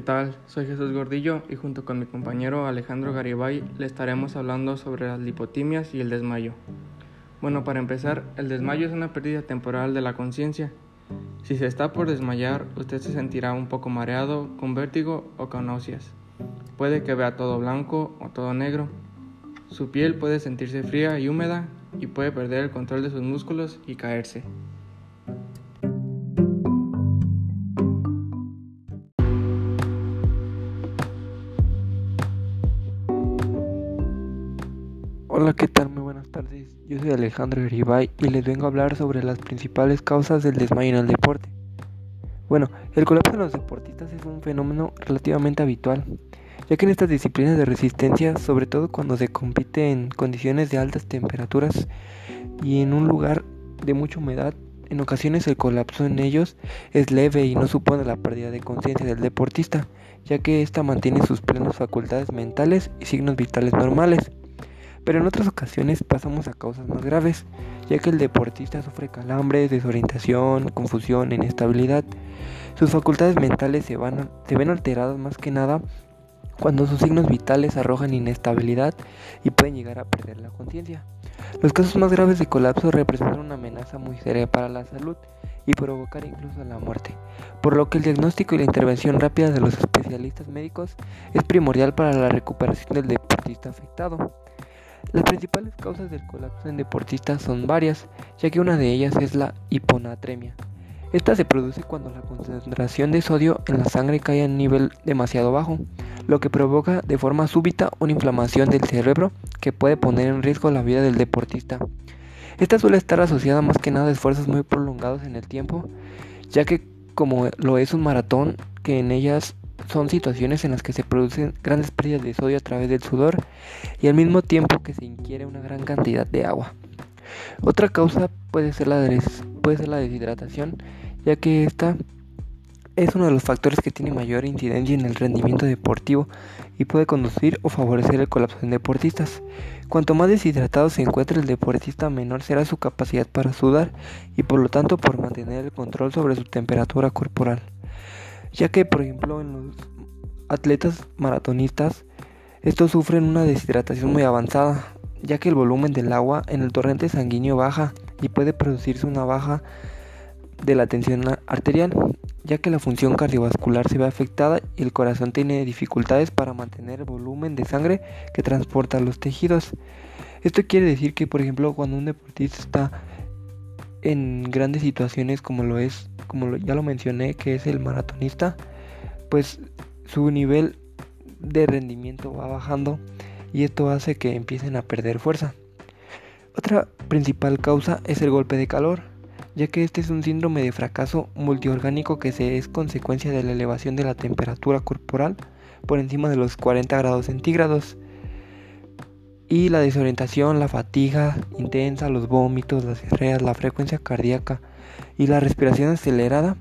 ¿qué tal? Soy Jesús Gordillo y junto con mi compañero Alejandro Garibay le estaremos hablando sobre las lipotimias y el desmayo. Bueno, para empezar, el desmayo es una pérdida temporal de la conciencia. Si se está por desmayar, usted se sentirá un poco mareado, con vértigo o con náuseas. Puede que vea todo blanco o todo negro. Su piel puede sentirse fría y húmeda y puede perder el control de sus músculos y caerse. Hola, ¿qué tal? Muy buenas tardes. Yo soy Alejandro Eribay y les vengo a hablar sobre las principales causas del desmayo en el deporte. Bueno, el colapso de los deportistas es un fenómeno relativamente habitual, ya que en estas disciplinas de resistencia, sobre todo cuando se compite en condiciones de altas temperaturas y en un lugar de mucha humedad, en ocasiones el colapso en ellos es leve y no supone la pérdida de conciencia del deportista, ya que ésta mantiene sus plenas facultades mentales y signos vitales normales pero en otras ocasiones pasamos a causas más graves, ya que el deportista sufre calambres, desorientación, confusión, inestabilidad. Sus facultades mentales se, van, se ven alteradas más que nada cuando sus signos vitales arrojan inestabilidad y pueden llegar a perder la conciencia. Los casos más graves de colapso representan una amenaza muy seria para la salud y provocar incluso la muerte, por lo que el diagnóstico y la intervención rápida de los especialistas médicos es primordial para la recuperación del deportista afectado. Las principales causas del colapso en deportistas son varias, ya que una de ellas es la hiponatremia. Esta se produce cuando la concentración de sodio en la sangre cae a un nivel demasiado bajo, lo que provoca de forma súbita una inflamación del cerebro que puede poner en riesgo la vida del deportista. Esta suele estar asociada más que nada a esfuerzos muy prolongados en el tiempo, ya que como lo es un maratón, que en ellas son situaciones en las que se producen grandes pérdidas de sodio a través del sudor y al mismo tiempo que se ingiere una gran cantidad de agua. Otra causa puede ser la, puede ser la deshidratación, ya que esta es uno de los factores que tiene mayor incidencia en el rendimiento deportivo y puede conducir o favorecer el colapso en deportistas. Cuanto más deshidratado se encuentre el deportista, menor será su capacidad para sudar y por lo tanto por mantener el control sobre su temperatura corporal ya que por ejemplo en los atletas maratonistas estos sufren una deshidratación muy avanzada, ya que el volumen del agua en el torrente sanguíneo baja y puede producirse una baja de la tensión arterial, ya que la función cardiovascular se ve afectada y el corazón tiene dificultades para mantener el volumen de sangre que transporta los tejidos. Esto quiere decir que, por ejemplo, cuando un deportista está en grandes situaciones como lo es, como ya lo mencioné, que es el maratonista, pues su nivel de rendimiento va bajando y esto hace que empiecen a perder fuerza. Otra principal causa es el golpe de calor, ya que este es un síndrome de fracaso multiorgánico que es consecuencia de la elevación de la temperatura corporal por encima de los 40 grados centígrados y la desorientación, la fatiga intensa, los vómitos, las diarreas, la frecuencia cardíaca y la respiración acelerada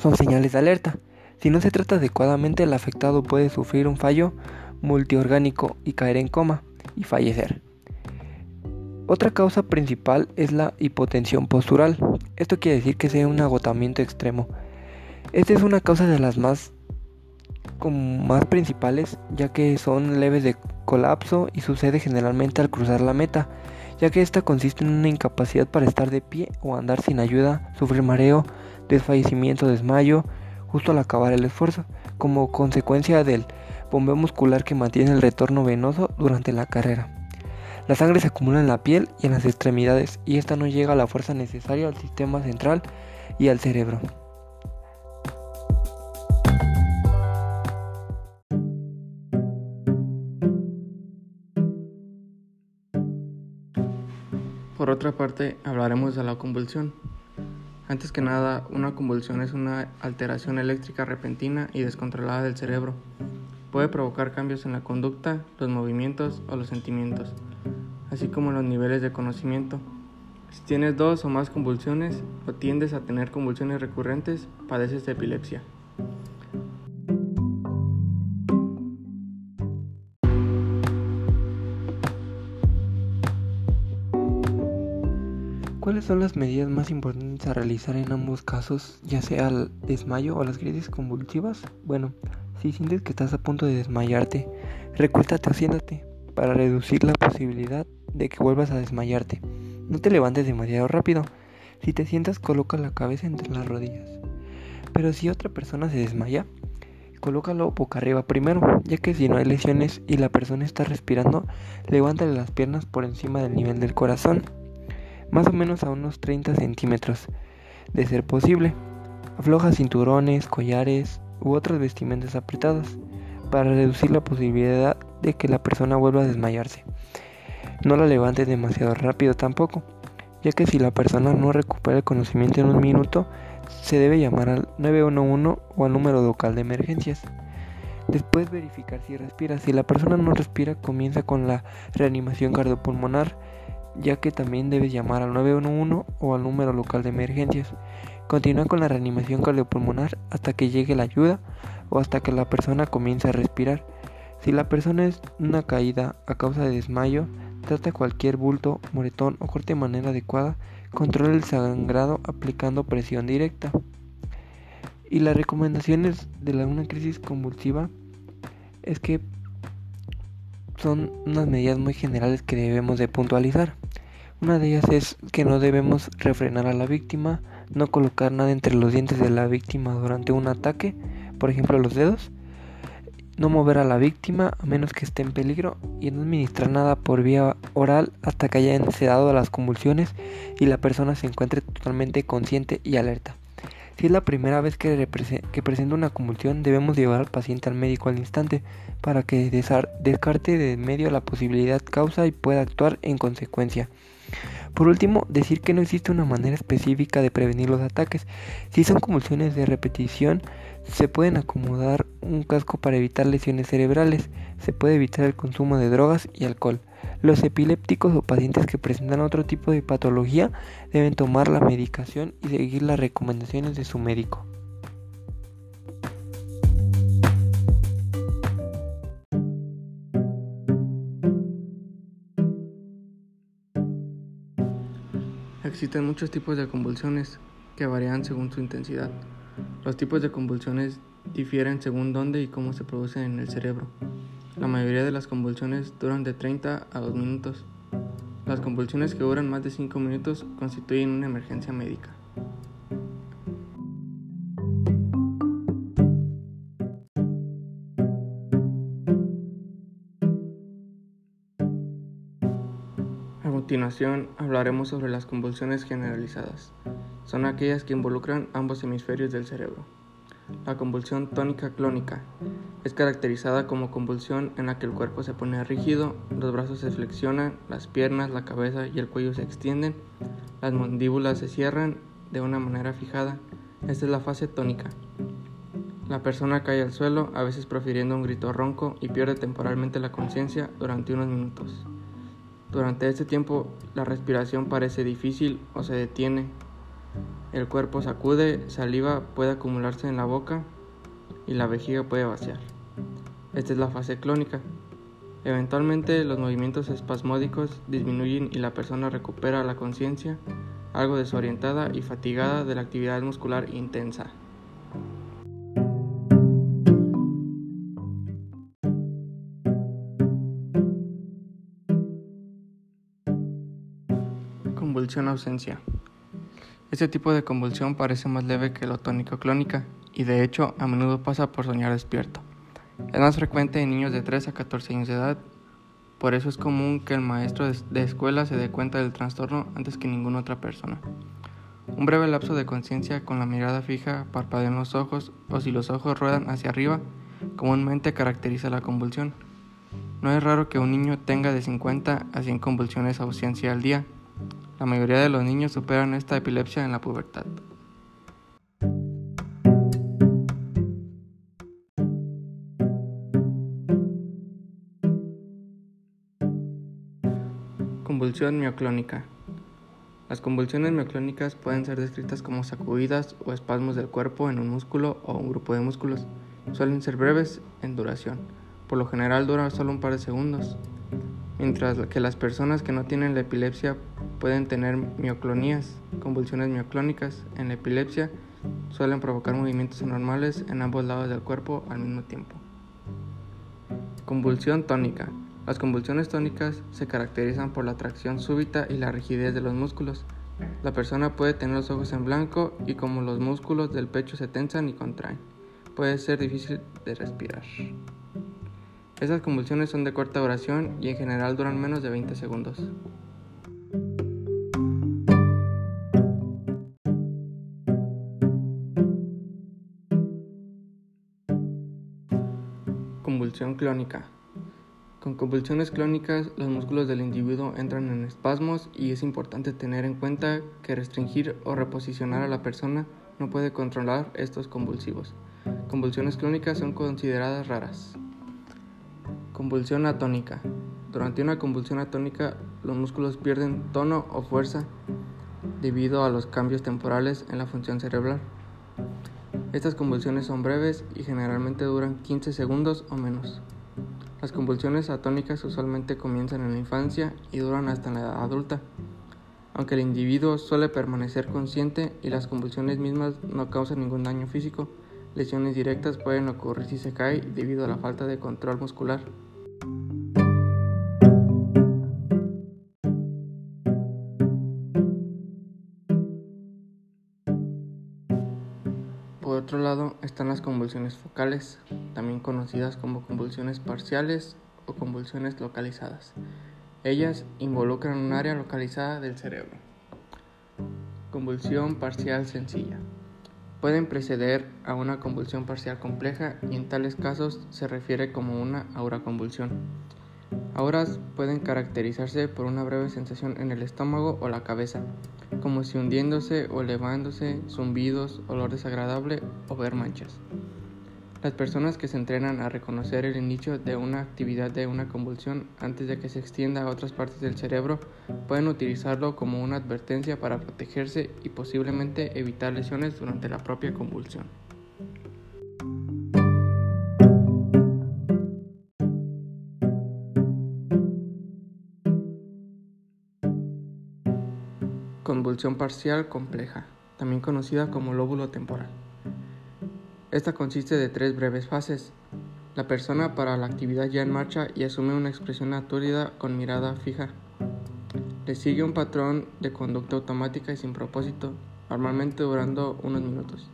son señales de alerta. Si no se trata adecuadamente, el afectado puede sufrir un fallo multiorgánico y caer en coma y fallecer. Otra causa principal es la hipotensión postural. Esto quiere decir que sea un agotamiento extremo. Esta es una causa de las más, más principales, ya que son leves de colapso y sucede generalmente al cruzar la meta, ya que esta consiste en una incapacidad para estar de pie o andar sin ayuda, sufrir mareo, desfallecimiento, desmayo, justo al acabar el esfuerzo, como consecuencia del bombeo muscular que mantiene el retorno venoso durante la carrera. La sangre se acumula en la piel y en las extremidades y esta no llega a la fuerza necesaria al sistema central y al cerebro. Por otra parte, hablaremos de la convulsión. Antes que nada, una convulsión es una alteración eléctrica repentina y descontrolada del cerebro. Puede provocar cambios en la conducta, los movimientos o los sentimientos, así como los niveles de conocimiento. Si tienes dos o más convulsiones o tiendes a tener convulsiones recurrentes, padeces de epilepsia. ¿Cuáles son las medidas más importantes a realizar en ambos casos, ya sea el desmayo o las crisis convulsivas? Bueno, si sientes que estás a punto de desmayarte, recuéstate o siéntate para reducir la posibilidad de que vuelvas a desmayarte. No te levantes demasiado rápido. Si te sientas, coloca la cabeza entre las rodillas. Pero si otra persona se desmaya, colócalo boca arriba primero, ya que si no hay lesiones y la persona está respirando, levántale las piernas por encima del nivel del corazón, más o menos a unos 30 centímetros, de ser posible. Afloja cinturones, collares u otras vestimentas apretadas para reducir la posibilidad de que la persona vuelva a desmayarse. No la levantes demasiado rápido tampoco, ya que si la persona no recupera el conocimiento en un minuto, se debe llamar al 911 o al número local de emergencias. Después verificar si respira. Si la persona no respira, comienza con la reanimación cardiopulmonar, ya que también debes llamar al 911 o al número local de emergencias. Continúa con la reanimación cardiopulmonar hasta que llegue la ayuda o hasta que la persona comience a respirar. Si la persona es una caída a causa de desmayo, trata cualquier bulto, moretón o corte de manera adecuada, controla el sangrado aplicando presión directa. Y las recomendaciones de la, una crisis convulsiva es que son unas medidas muy generales que debemos de puntualizar. Una de ellas es que no debemos refrenar a la víctima, no colocar nada entre los dientes de la víctima durante un ataque, por ejemplo los dedos, no mover a la víctima a menos que esté en peligro y no administrar nada por vía oral hasta que hayan cedado a las convulsiones y la persona se encuentre totalmente consciente y alerta. Si es la primera vez que, presenta una convulsión, debemos llevar al paciente al médico al instante para que descarte de medio la posibilidad causa y pueda actuar en consecuencia. Por último, decir que no existe una manera específica de prevenir los ataques. Si son convulsiones de repetición, se pueden acomodar un casco para evitar lesiones cerebrales. Se puede evitar el consumo de drogas y alcohol. Los epilépticos o pacientes que presentan otro tipo de patología deben tomar la medicación y seguir las recomendaciones de su médico. Existen muchos tipos de convulsiones que varían según su intensidad. Los tipos de convulsiones difieren según dónde y cómo se producen en el cerebro. La mayoría de las convulsiones duran de 30 a 2 minutos. Las convulsiones que duran más de 5 minutos constituyen una emergencia médica. continuación hablaremos sobre las convulsiones generalizadas. Son aquellas que involucran ambos hemisferios del cerebro. La convulsión tónica clónica es caracterizada como convulsión en la que el cuerpo se pone rígido, los brazos se flexionan, las piernas, la cabeza y el cuello se extienden, las mandíbulas se cierran de una manera fijada. Esta es la fase tónica. La persona cae al suelo, a veces profiriendo un grito ronco y pierde temporalmente la conciencia durante unos minutos. Durante este tiempo la respiración parece difícil o se detiene. El cuerpo sacude, saliva puede acumularse en la boca y la vejiga puede vaciar. Esta es la fase clónica. Eventualmente los movimientos espasmódicos disminuyen y la persona recupera la conciencia, algo desorientada y fatigada de la actividad muscular intensa. Convulsión ausencia. Este tipo de convulsión parece más leve que la tónico-clónica y de hecho a menudo pasa por soñar despierto. Es más frecuente en niños de 3 a 14 años de edad, por eso es común que el maestro de escuela se dé cuenta del trastorno antes que ninguna otra persona. Un breve lapso de conciencia con la mirada fija, parpadeo en los ojos o si los ojos ruedan hacia arriba, comúnmente caracteriza la convulsión. No es raro que un niño tenga de 50 a 100 convulsiones ausencia al día, la mayoría de los niños superan esta epilepsia en la pubertad. Convulsión mioclónica. Las convulsiones mioclónicas pueden ser descritas como sacudidas o espasmos del cuerpo en un músculo o un grupo de músculos. Suelen ser breves en duración. Por lo general dura solo un par de segundos. mientras que las personas que no tienen la epilepsia pueden tener mioclonías, convulsiones mioclónicas. En la epilepsia suelen provocar movimientos anormales en ambos lados del cuerpo al mismo tiempo. Convulsión tónica. Las convulsiones tónicas se caracterizan por la tracción súbita y la rigidez de los músculos. La persona puede tener los ojos en blanco y como los músculos del pecho se tensan y contraen, puede ser difícil de respirar. Esas convulsiones son de corta duración y en general duran menos de 20 segundos. Convulsión clónica. Con convulsiones clónicas, los músculos del individuo entran en espasmos y es importante tener en cuenta que restringir o reposicionar a la persona no puede controlar estos convulsivos. Convulsiones clónicas son consideradas raras. Convulsión atónica. Durante una convulsión atónica, los músculos pierden tono o fuerza debido a los cambios temporales en la función cerebral. Estas convulsiones son breves y generalmente duran 15 segundos o menos. Las convulsiones atónicas usualmente comienzan en la infancia y duran hasta la edad adulta. Aunque el individuo suele permanecer consciente y las convulsiones mismas no causan ningún daño físico, lesiones directas pueden ocurrir si se cae debido a la falta de control muscular. Por otro lado están las convulsiones focales, también conocidas como convulsiones parciales o convulsiones localizadas. Ellas involucran un área localizada del cerebro. Convulsión parcial sencilla. Pueden preceder a una convulsión parcial compleja y en tales casos se refiere como una auraconvulsión. Auras pueden caracterizarse por una breve sensación en el estómago o la cabeza, como si hundiéndose o elevándose, zumbidos, olor desagradable o ver manchas. Las personas que se entrenan a reconocer el inicio de una actividad de una convulsión antes de que se extienda a otras partes del cerebro pueden utilizarlo como una advertencia para protegerse y posiblemente evitar lesiones durante la propia convulsión. Parcial compleja, también conocida como lóbulo temporal. Esta consiste de tres breves fases. La persona para la actividad ya en marcha y asume una expresión aturdida con mirada fija. Le sigue un patrón de conducta automática y sin propósito, normalmente durando unos minutos.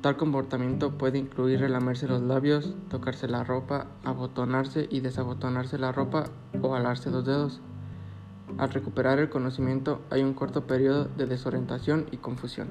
Tal comportamiento puede incluir relamerse los labios, tocarse la ropa, abotonarse y desabotonarse la ropa o alarse los dedos. Al recuperar el conocimiento hay un corto periodo de desorientación y confusión.